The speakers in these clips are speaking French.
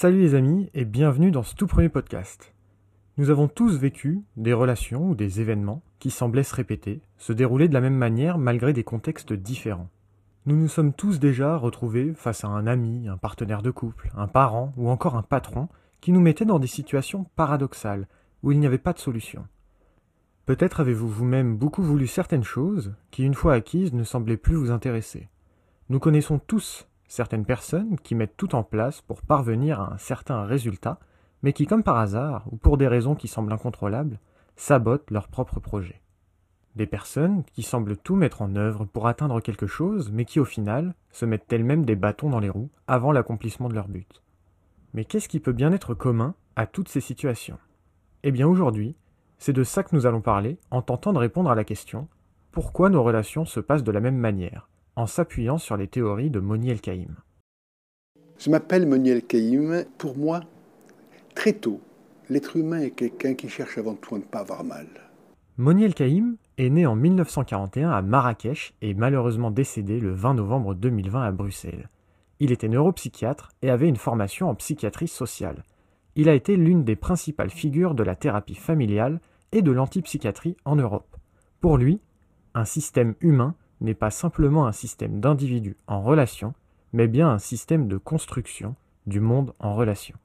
Salut les amis et bienvenue dans ce tout premier podcast. Nous avons tous vécu des relations ou des événements qui semblaient se répéter, se dérouler de la même manière malgré des contextes différents. Nous nous sommes tous déjà retrouvés face à un ami, un partenaire de couple, un parent ou encore un patron qui nous mettait dans des situations paradoxales où il n'y avait pas de solution. Peut-être avez-vous vous-même beaucoup voulu certaines choses qui, une fois acquises, ne semblaient plus vous intéresser. Nous connaissons tous certaines personnes qui mettent tout en place pour parvenir à un certain résultat, mais qui, comme par hasard, ou pour des raisons qui semblent incontrôlables, sabotent leur propre projet. Des personnes qui semblent tout mettre en œuvre pour atteindre quelque chose, mais qui au final se mettent elles-mêmes des bâtons dans les roues avant l'accomplissement de leur but. Mais qu'est-ce qui peut bien être commun à toutes ces situations? Eh bien aujourd'hui, c'est de ça que nous allons parler en tentant de répondre à la question pourquoi nos relations se passent de la même manière? En s'appuyant sur les théories de Moni El-Kaïm. Je m'appelle Moni El-Kaïm. Pour moi, très tôt, l'être humain est quelqu'un qui cherche avant tout à ne pas avoir mal. Moni El-Kaïm est né en 1941 à Marrakech et malheureusement décédé le 20 novembre 2020 à Bruxelles. Il était neuropsychiatre et avait une formation en psychiatrie sociale. Il a été l'une des principales figures de la thérapie familiale et de l'antipsychiatrie en Europe. Pour lui, un système humain n'est pas simplement un système d'individus en relation, mais bien un système de construction du monde en relation.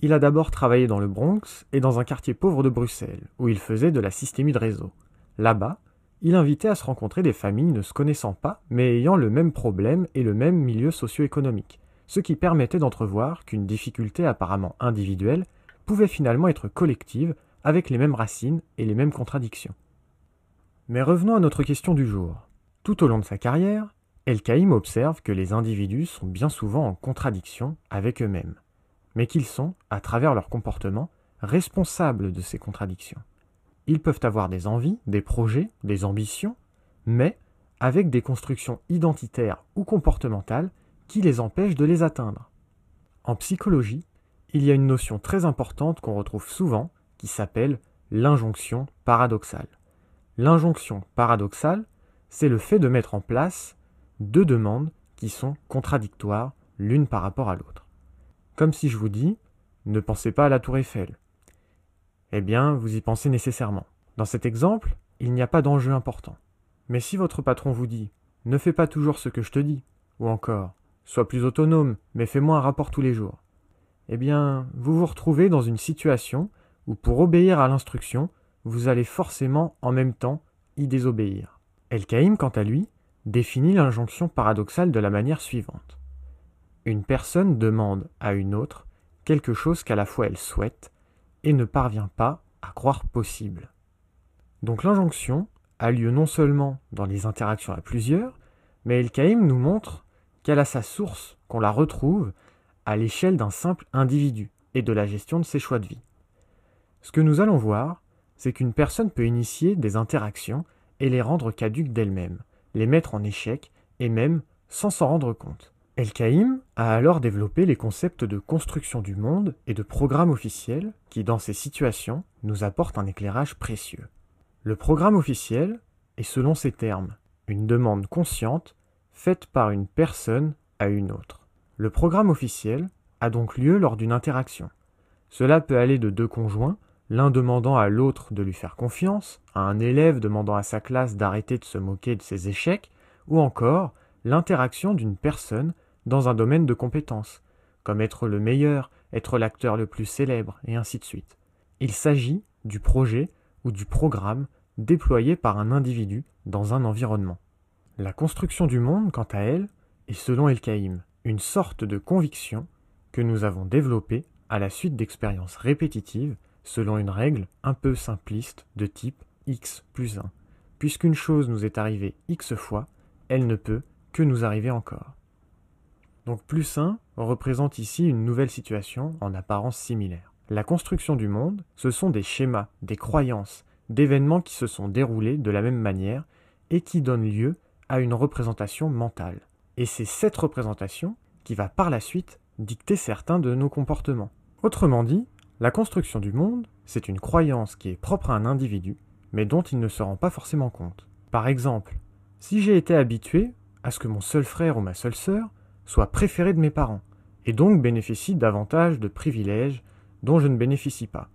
Il a d'abord travaillé dans le Bronx et dans un quartier pauvre de Bruxelles, où il faisait de la systémie de réseau. Là-bas, il invitait à se rencontrer des familles ne se connaissant pas, mais ayant le même problème et le même milieu socio-économique, ce qui permettait d'entrevoir qu'une difficulté apparemment individuelle pouvait finalement être collective avec les mêmes racines et les mêmes contradictions. Mais revenons à notre question du jour. Tout au long de sa carrière, El-Kaïm observe que les individus sont bien souvent en contradiction avec eux-mêmes, mais qu'ils sont, à travers leur comportement, responsables de ces contradictions. Ils peuvent avoir des envies, des projets, des ambitions, mais avec des constructions identitaires ou comportementales qui les empêchent de les atteindre. En psychologie, il y a une notion très importante qu'on retrouve souvent qui s'appelle l'injonction paradoxale. L'injonction paradoxale c'est le fait de mettre en place deux demandes qui sont contradictoires l'une par rapport à l'autre. Comme si je vous dis ne pensez pas à la tour Eiffel. Eh bien, vous y pensez nécessairement. Dans cet exemple, il n'y a pas d'enjeu important. Mais si votre patron vous dit ne fais pas toujours ce que je te dis, ou encore sois plus autonome, mais fais-moi un rapport tous les jours, eh bien, vous vous retrouvez dans une situation où pour obéir à l'instruction, vous allez forcément en même temps y désobéir. El-Kaïm, quant à lui, définit l'injonction paradoxale de la manière suivante. Une personne demande à une autre quelque chose qu'à la fois elle souhaite et ne parvient pas à croire possible. Donc l'injonction a lieu non seulement dans les interactions à plusieurs, mais El-Kaïm nous montre qu'elle a sa source, qu'on la retrouve à l'échelle d'un simple individu et de la gestion de ses choix de vie. Ce que nous allons voir, c'est qu'une personne peut initier des interactions et les rendre caduques d'elles-mêmes, les mettre en échec, et même sans s'en rendre compte. El-Kaïm a alors développé les concepts de construction du monde et de programme officiel qui, dans ces situations, nous apportent un éclairage précieux. Le programme officiel est, selon ces termes, une demande consciente faite par une personne à une autre. Le programme officiel a donc lieu lors d'une interaction. Cela peut aller de deux conjoints l'un demandant à l'autre de lui faire confiance, à un élève demandant à sa classe d'arrêter de se moquer de ses échecs, ou encore l'interaction d'une personne dans un domaine de compétence, comme être le meilleur, être l'acteur le plus célèbre, et ainsi de suite. Il s'agit du projet ou du programme déployé par un individu dans un environnement. La construction du monde, quant à elle, est selon El-Kaïm une sorte de conviction que nous avons développée à la suite d'expériences répétitives selon une règle un peu simpliste de type x plus 1. Puisqu'une chose nous est arrivée x fois, elle ne peut que nous arriver encore. Donc plus 1 représente ici une nouvelle situation en apparence similaire. La construction du monde, ce sont des schémas, des croyances, d'événements qui se sont déroulés de la même manière et qui donnent lieu à une représentation mentale. Et c'est cette représentation qui va par la suite dicter certains de nos comportements. Autrement dit, la construction du monde, c'est une croyance qui est propre à un individu, mais dont il ne se rend pas forcément compte. Par exemple, si j'ai été habitué à ce que mon seul frère ou ma seule sœur soit préféré de mes parents, et donc bénéficie davantage de privilèges dont je ne bénéficie pas.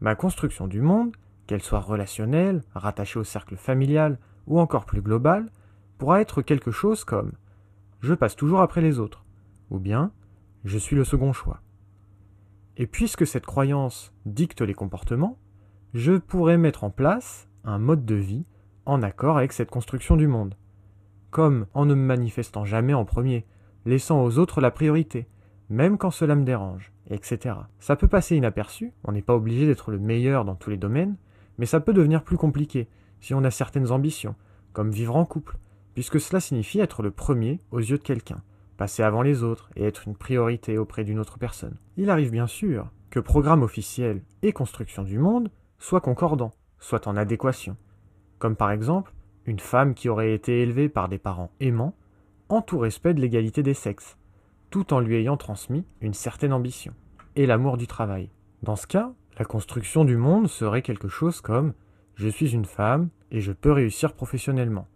Ma construction du monde, qu'elle soit relationnelle, rattachée au cercle familial ou encore plus globale, pourra être quelque chose comme je passe toujours après les autres, ou bien je suis le second choix. Et puisque cette croyance dicte les comportements, je pourrais mettre en place un mode de vie en accord avec cette construction du monde, comme en ne me manifestant jamais en premier, laissant aux autres la priorité, même quand cela me dérange, etc. Ça peut passer inaperçu, on n'est pas obligé d'être le meilleur dans tous les domaines, mais ça peut devenir plus compliqué si on a certaines ambitions, comme vivre en couple, puisque cela signifie être le premier aux yeux de quelqu'un, passer avant les autres et être une priorité auprès d'une autre personne. Il arrive bien sûr que programme officiel et construction du monde soient concordants, soient en adéquation, comme par exemple une femme qui aurait été élevée par des parents aimants, en tout respect de l'égalité des sexes, tout en lui ayant transmis une certaine ambition, et l'amour du travail. Dans ce cas, la construction du monde serait quelque chose comme je suis une femme et je peux réussir professionnellement.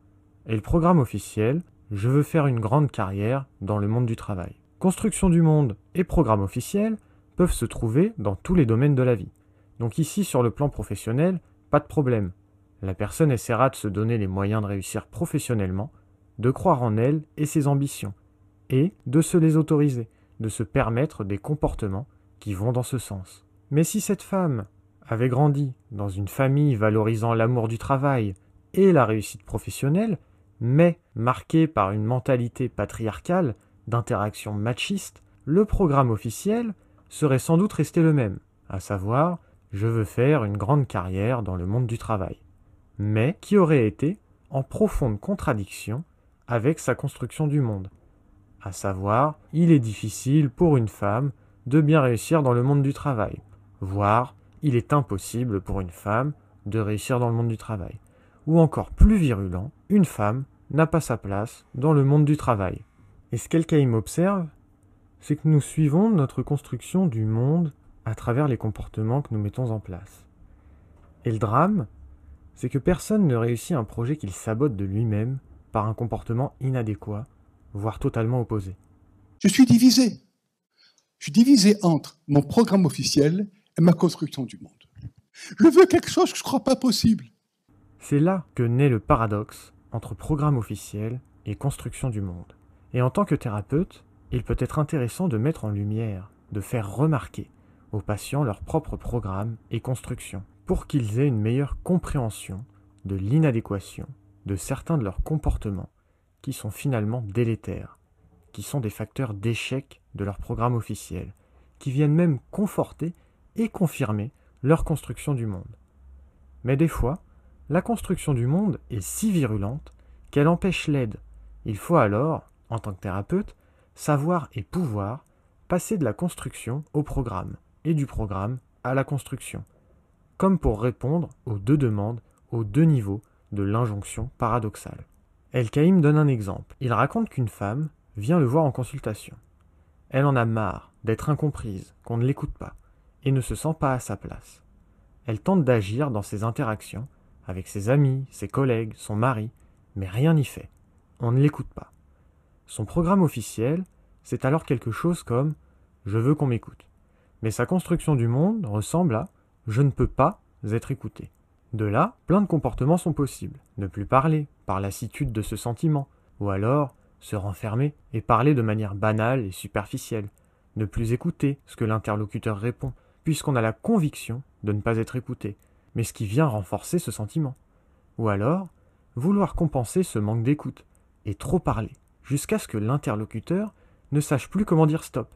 Et le programme officiel, je veux faire une grande carrière dans le monde du travail. Construction du monde et programme officiel peuvent se trouver dans tous les domaines de la vie. Donc ici, sur le plan professionnel, pas de problème. La personne essaiera de se donner les moyens de réussir professionnellement, de croire en elle et ses ambitions, et de se les autoriser, de se permettre des comportements qui vont dans ce sens. Mais si cette femme avait grandi dans une famille valorisant l'amour du travail et la réussite professionnelle, mais marquée par une mentalité patriarcale, d'interaction machiste, le programme officiel serait sans doute resté le même, à savoir je veux faire une grande carrière dans le monde du travail, mais qui aurait été en profonde contradiction avec sa construction du monde, à savoir il est difficile pour une femme de bien réussir dans le monde du travail, voire il est impossible pour une femme de réussir dans le monde du travail. Ou encore plus virulent, une femme n'a pas sa place dans le monde du travail. Et ce qu'Elkaïm observe, c'est que nous suivons notre construction du monde à travers les comportements que nous mettons en place. Et le drame, c'est que personne ne réussit un projet qu'il sabote de lui-même par un comportement inadéquat, voire totalement opposé. Je suis divisé. Je suis divisé entre mon programme officiel et ma construction du monde. Je veux quelque chose que je ne crois pas possible. C'est là que naît le paradoxe entre programme officiel et construction du monde. Et en tant que thérapeute, il peut être intéressant de mettre en lumière, de faire remarquer aux patients leur propre programme et construction, pour qu'ils aient une meilleure compréhension de l'inadéquation de certains de leurs comportements qui sont finalement délétères, qui sont des facteurs d'échec de leur programme officiel, qui viennent même conforter et confirmer leur construction du monde. Mais des fois, la construction du monde est si virulente qu'elle empêche l'aide. Il faut alors, en tant que thérapeute, savoir et pouvoir passer de la construction au programme, et du programme à la construction, comme pour répondre aux deux demandes, aux deux niveaux de l'injonction paradoxale. El-Kaïm donne un exemple. Il raconte qu'une femme vient le voir en consultation. Elle en a marre d'être incomprise, qu'on ne l'écoute pas, et ne se sent pas à sa place. Elle tente d'agir dans ses interactions avec ses amis, ses collègues, son mari, mais rien n'y fait. On ne l'écoute pas. Son programme officiel, c'est alors quelque chose comme Je veux qu'on m'écoute. Mais sa construction du monde ressemble à Je ne peux pas être écouté. De là, plein de comportements sont possibles. Ne plus parler, par lassitude de ce sentiment, ou alors se renfermer et parler de manière banale et superficielle. Ne plus écouter ce que l'interlocuteur répond, puisqu'on a la conviction de ne pas être écouté, mais ce qui vient renforcer ce sentiment. Ou alors, vouloir compenser ce manque d'écoute, et trop parler, jusqu'à ce que l'interlocuteur ne sache plus comment dire stop,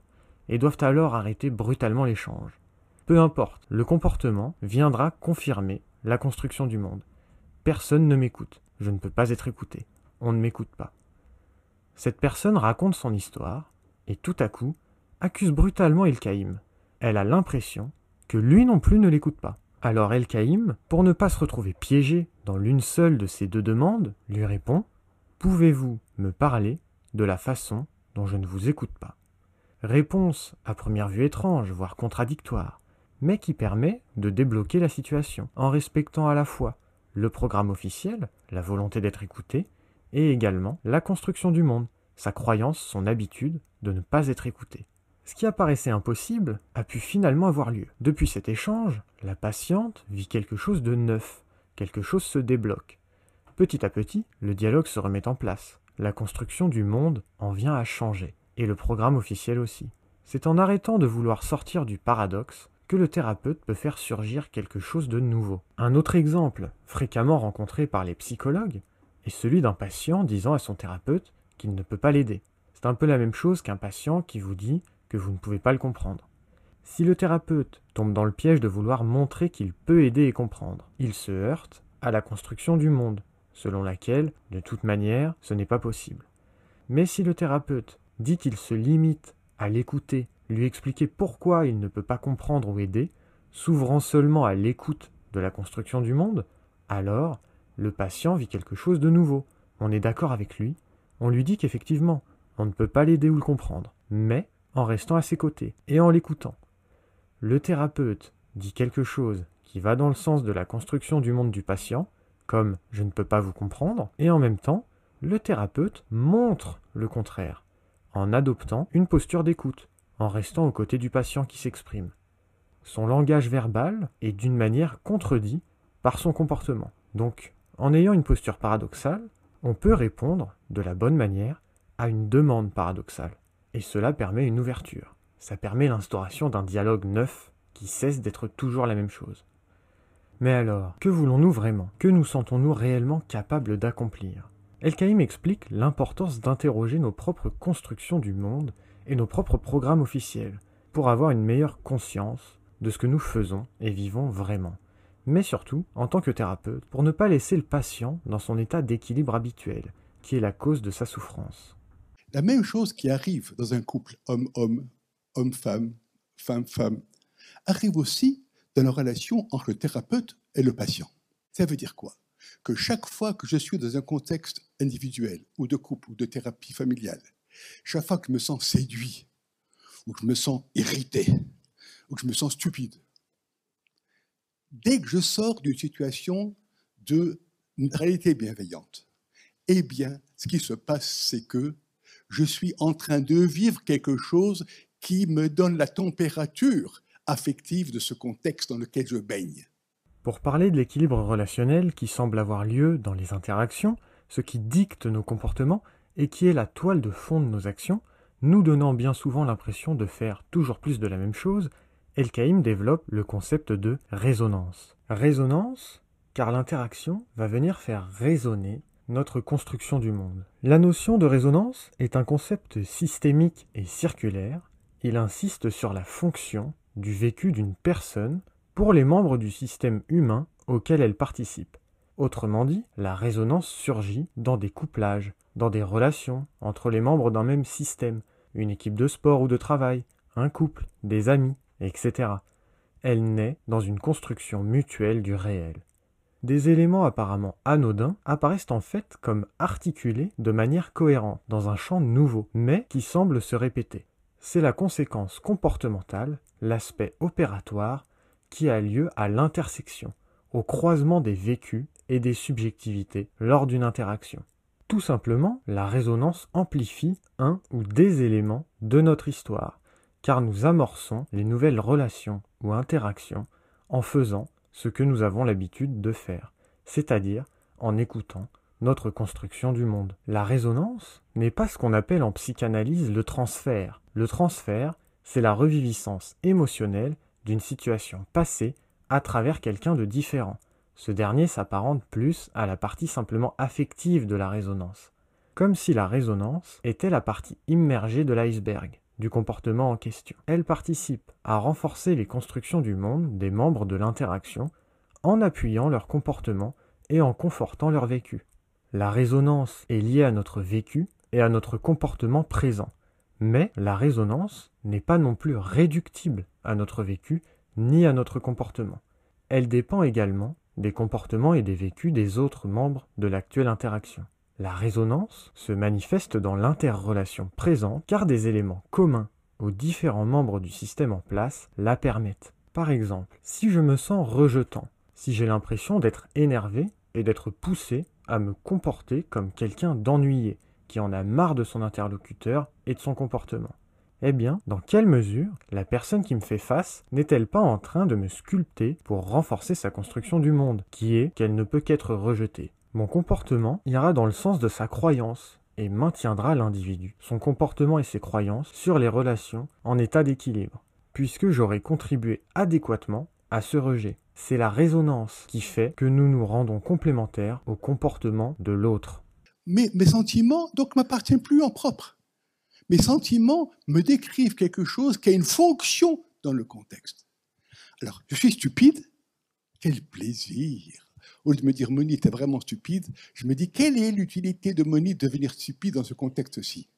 et doivent alors arrêter brutalement l'échange. Peu importe, le comportement viendra confirmer la construction du monde. Personne ne m'écoute, je ne peux pas être écouté, on ne m'écoute pas. Cette personne raconte son histoire, et tout à coup, accuse brutalement Elkaïm. Elle a l'impression que lui non plus ne l'écoute pas. Alors El-Kaïm, pour ne pas se retrouver piégé dans l'une seule de ces deux demandes, lui répond Pouvez-vous me parler de la façon dont je ne vous écoute pas? Réponse à première vue étrange, voire contradictoire, mais qui permet de débloquer la situation en respectant à la fois le programme officiel, la volonté d'être écouté, et également la construction du monde, sa croyance, son habitude de ne pas être écouté. Ce qui apparaissait impossible a pu finalement avoir lieu. Depuis cet échange, la patiente vit quelque chose de neuf, quelque chose se débloque. Petit à petit, le dialogue se remet en place. La construction du monde en vient à changer, et le programme officiel aussi. C'est en arrêtant de vouloir sortir du paradoxe que le thérapeute peut faire surgir quelque chose de nouveau. Un autre exemple, fréquemment rencontré par les psychologues, est celui d'un patient disant à son thérapeute qu'il ne peut pas l'aider. C'est un peu la même chose qu'un patient qui vous dit que vous ne pouvez pas le comprendre. Si le thérapeute tombe dans le piège de vouloir montrer qu'il peut aider et comprendre, il se heurte à la construction du monde, selon laquelle, de toute manière, ce n'est pas possible. Mais si le thérapeute dit qu'il se limite à l'écouter, lui expliquer pourquoi il ne peut pas comprendre ou aider, s'ouvrant seulement à l'écoute de la construction du monde, alors le patient vit quelque chose de nouveau. On est d'accord avec lui, on lui dit qu'effectivement, on ne peut pas l'aider ou le comprendre, mais en restant à ses côtés et en l'écoutant. Le thérapeute dit quelque chose qui va dans le sens de la construction du monde du patient, comme je ne peux pas vous comprendre, et en même temps, le thérapeute montre le contraire, en adoptant une posture d'écoute, en restant aux côtés du patient qui s'exprime. Son langage verbal est d'une manière contredit par son comportement. Donc, en ayant une posture paradoxale, on peut répondre de la bonne manière à une demande paradoxale et cela permet une ouverture. Ça permet l'instauration d'un dialogue neuf qui cesse d'être toujours la même chose. Mais alors, que voulons-nous vraiment? Que nous sentons-nous réellement capables d'accomplir? El-Kaïm explique l'importance d'interroger nos propres constructions du monde et nos propres programmes officiels pour avoir une meilleure conscience de ce que nous faisons et vivons vraiment. Mais surtout, en tant que thérapeute, pour ne pas laisser le patient dans son état d'équilibre habituel, qui est la cause de sa souffrance. La même chose qui arrive dans un couple homme-homme, homme-femme, femme-femme, arrive aussi dans la relation entre le thérapeute et le patient. Ça veut dire quoi? Que chaque fois que je suis dans un contexte individuel, ou de couple, ou de thérapie familiale, chaque fois que je me sens séduit, ou que je me sens irrité, ou que je me sens stupide, dès que je sors d'une situation de réalité bienveillante, eh bien, ce qui se passe, c'est que je suis en train de vivre quelque chose qui me donne la température affective de ce contexte dans lequel je baigne. Pour parler de l'équilibre relationnel qui semble avoir lieu dans les interactions, ce qui dicte nos comportements et qui est la toile de fond de nos actions, nous donnant bien souvent l'impression de faire toujours plus de la même chose, El-Kaïm développe le concept de résonance. Résonance, car l'interaction va venir faire résonner notre construction du monde. La notion de résonance est un concept systémique et circulaire. Il insiste sur la fonction du vécu d'une personne pour les membres du système humain auquel elle participe. Autrement dit, la résonance surgit dans des couplages, dans des relations entre les membres d'un même système, une équipe de sport ou de travail, un couple, des amis, etc. Elle naît dans une construction mutuelle du réel des éléments apparemment anodins apparaissent en fait comme articulés de manière cohérente dans un champ nouveau, mais qui semble se répéter. C'est la conséquence comportementale, l'aspect opératoire, qui a lieu à l'intersection, au croisement des vécus et des subjectivités lors d'une interaction. Tout simplement, la résonance amplifie un ou des éléments de notre histoire, car nous amorçons les nouvelles relations ou interactions en faisant ce que nous avons l'habitude de faire, c'est-à-dire en écoutant notre construction du monde. La résonance n'est pas ce qu'on appelle en psychanalyse le transfert. Le transfert, c'est la reviviscence émotionnelle d'une situation passée à travers quelqu'un de différent. Ce dernier s'apparente plus à la partie simplement affective de la résonance, comme si la résonance était la partie immergée de l'iceberg du comportement en question. Elle participe à renforcer les constructions du monde des membres de l'interaction en appuyant leur comportement et en confortant leur vécu. La résonance est liée à notre vécu et à notre comportement présent, mais la résonance n'est pas non plus réductible à notre vécu ni à notre comportement. Elle dépend également des comportements et des vécus des autres membres de l'actuelle interaction. La résonance se manifeste dans l'interrelation présente car des éléments communs aux différents membres du système en place la permettent. Par exemple, si je me sens rejetant, si j'ai l'impression d'être énervé et d'être poussé à me comporter comme quelqu'un d'ennuyé, qui en a marre de son interlocuteur et de son comportement, Eh bien, dans quelle mesure la personne qui me fait face n'est-elle pas en train de me sculpter pour renforcer sa construction du monde, qui est qu'elle ne peut qu'être rejetée? Mon comportement ira dans le sens de sa croyance et maintiendra l'individu, son comportement et ses croyances sur les relations en état d'équilibre, puisque j'aurai contribué adéquatement à ce rejet. C'est la résonance qui fait que nous nous rendons complémentaires au comportement de l'autre. Mais mes sentiments, donc, m'appartiennent plus en propre. Mes sentiments me décrivent quelque chose qui a une fonction dans le contexte. Alors, je suis stupide Quel plaisir Au lieu de me dire, Moni, t'es vraiment stupide, je me dis, quelle est l'utilité de Moni de devenir stupide dans ce contexte-ci?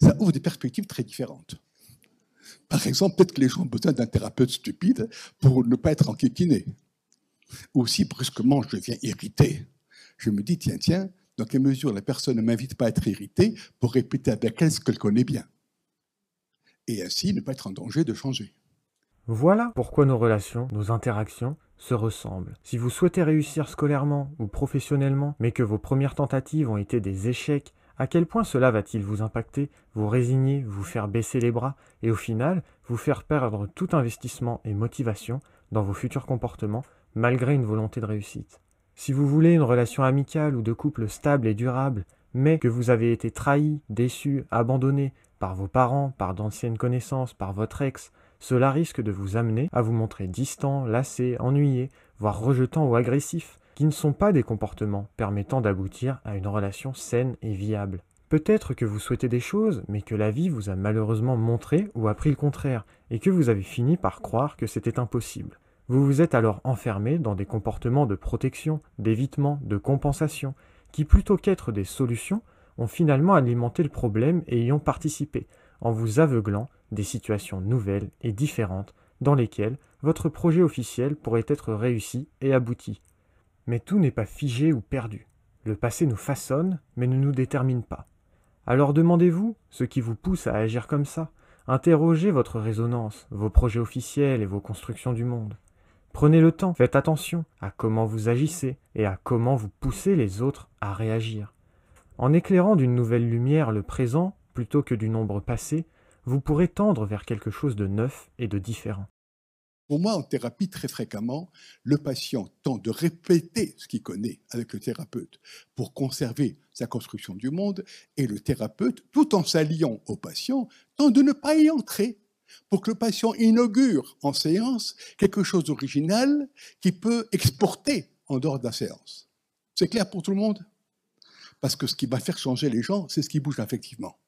Ça ouvre des perspectives très différentes. Par exemple, peut-être que les gens ont besoin d'un thérapeute stupide pour ne pas être enquiquiné. Ou si brusquement je deviens irrité, je me dis, tiens, tiens, dans quelle mesure la personne ne m'invite pas à être irrité pour répéter avec elle ce qu'elle connaît bien? Et ainsi ne pas être en danger de changer. Voilà pourquoi nos relations, nos interactions se ressemblent. Si vous souhaitez réussir scolairement ou professionnellement, mais que vos premières tentatives ont été des échecs, à quel point cela va-t-il vous impacter, vous résigner, vous faire baisser les bras et au final vous faire perdre tout investissement et motivation dans vos futurs comportements malgré une volonté de réussite? Si vous voulez une relation amicale ou de couple stable et durable, mais que vous avez été trahi, déçu, abandonné par vos parents, par d'anciennes connaissances, par votre ex, cela risque de vous amener à vous montrer distant, lassé, ennuyé, voire rejetant ou agressif, qui ne sont pas des comportements permettant d'aboutir à une relation saine et viable. Peut-être que vous souhaitez des choses, mais que la vie vous a malheureusement montré ou appris le contraire, et que vous avez fini par croire que c'était impossible. Vous vous êtes alors enfermé dans des comportements de protection, d'évitement, de compensation, qui plutôt qu'être des solutions, ont finalement alimenté le problème et y ont participé, en vous aveuglant des situations nouvelles et différentes dans lesquelles votre projet officiel pourrait être réussi et abouti. Mais tout n'est pas figé ou perdu. Le passé nous façonne, mais ne nous détermine pas. Alors demandez-vous ce qui vous pousse à agir comme ça. Interrogez votre résonance, vos projets officiels et vos constructions du monde. Prenez le temps, faites attention à comment vous agissez et à comment vous poussez les autres à réagir. En éclairant d'une nouvelle lumière le présent plutôt que du nombre passé, vous pourrez tendre vers quelque chose de neuf et de différent. Pour moi, en thérapie, très fréquemment, le patient tente de répéter ce qu'il connaît avec le thérapeute pour conserver sa construction du monde, et le thérapeute, tout en s'alliant au patient, tente de ne pas y entrer pour que le patient inaugure en séance quelque chose d'original qui peut exporter en dehors de la séance. C'est clair pour tout le monde? Parce que ce qui va faire changer les gens, c'est ce qui bouge effectivement.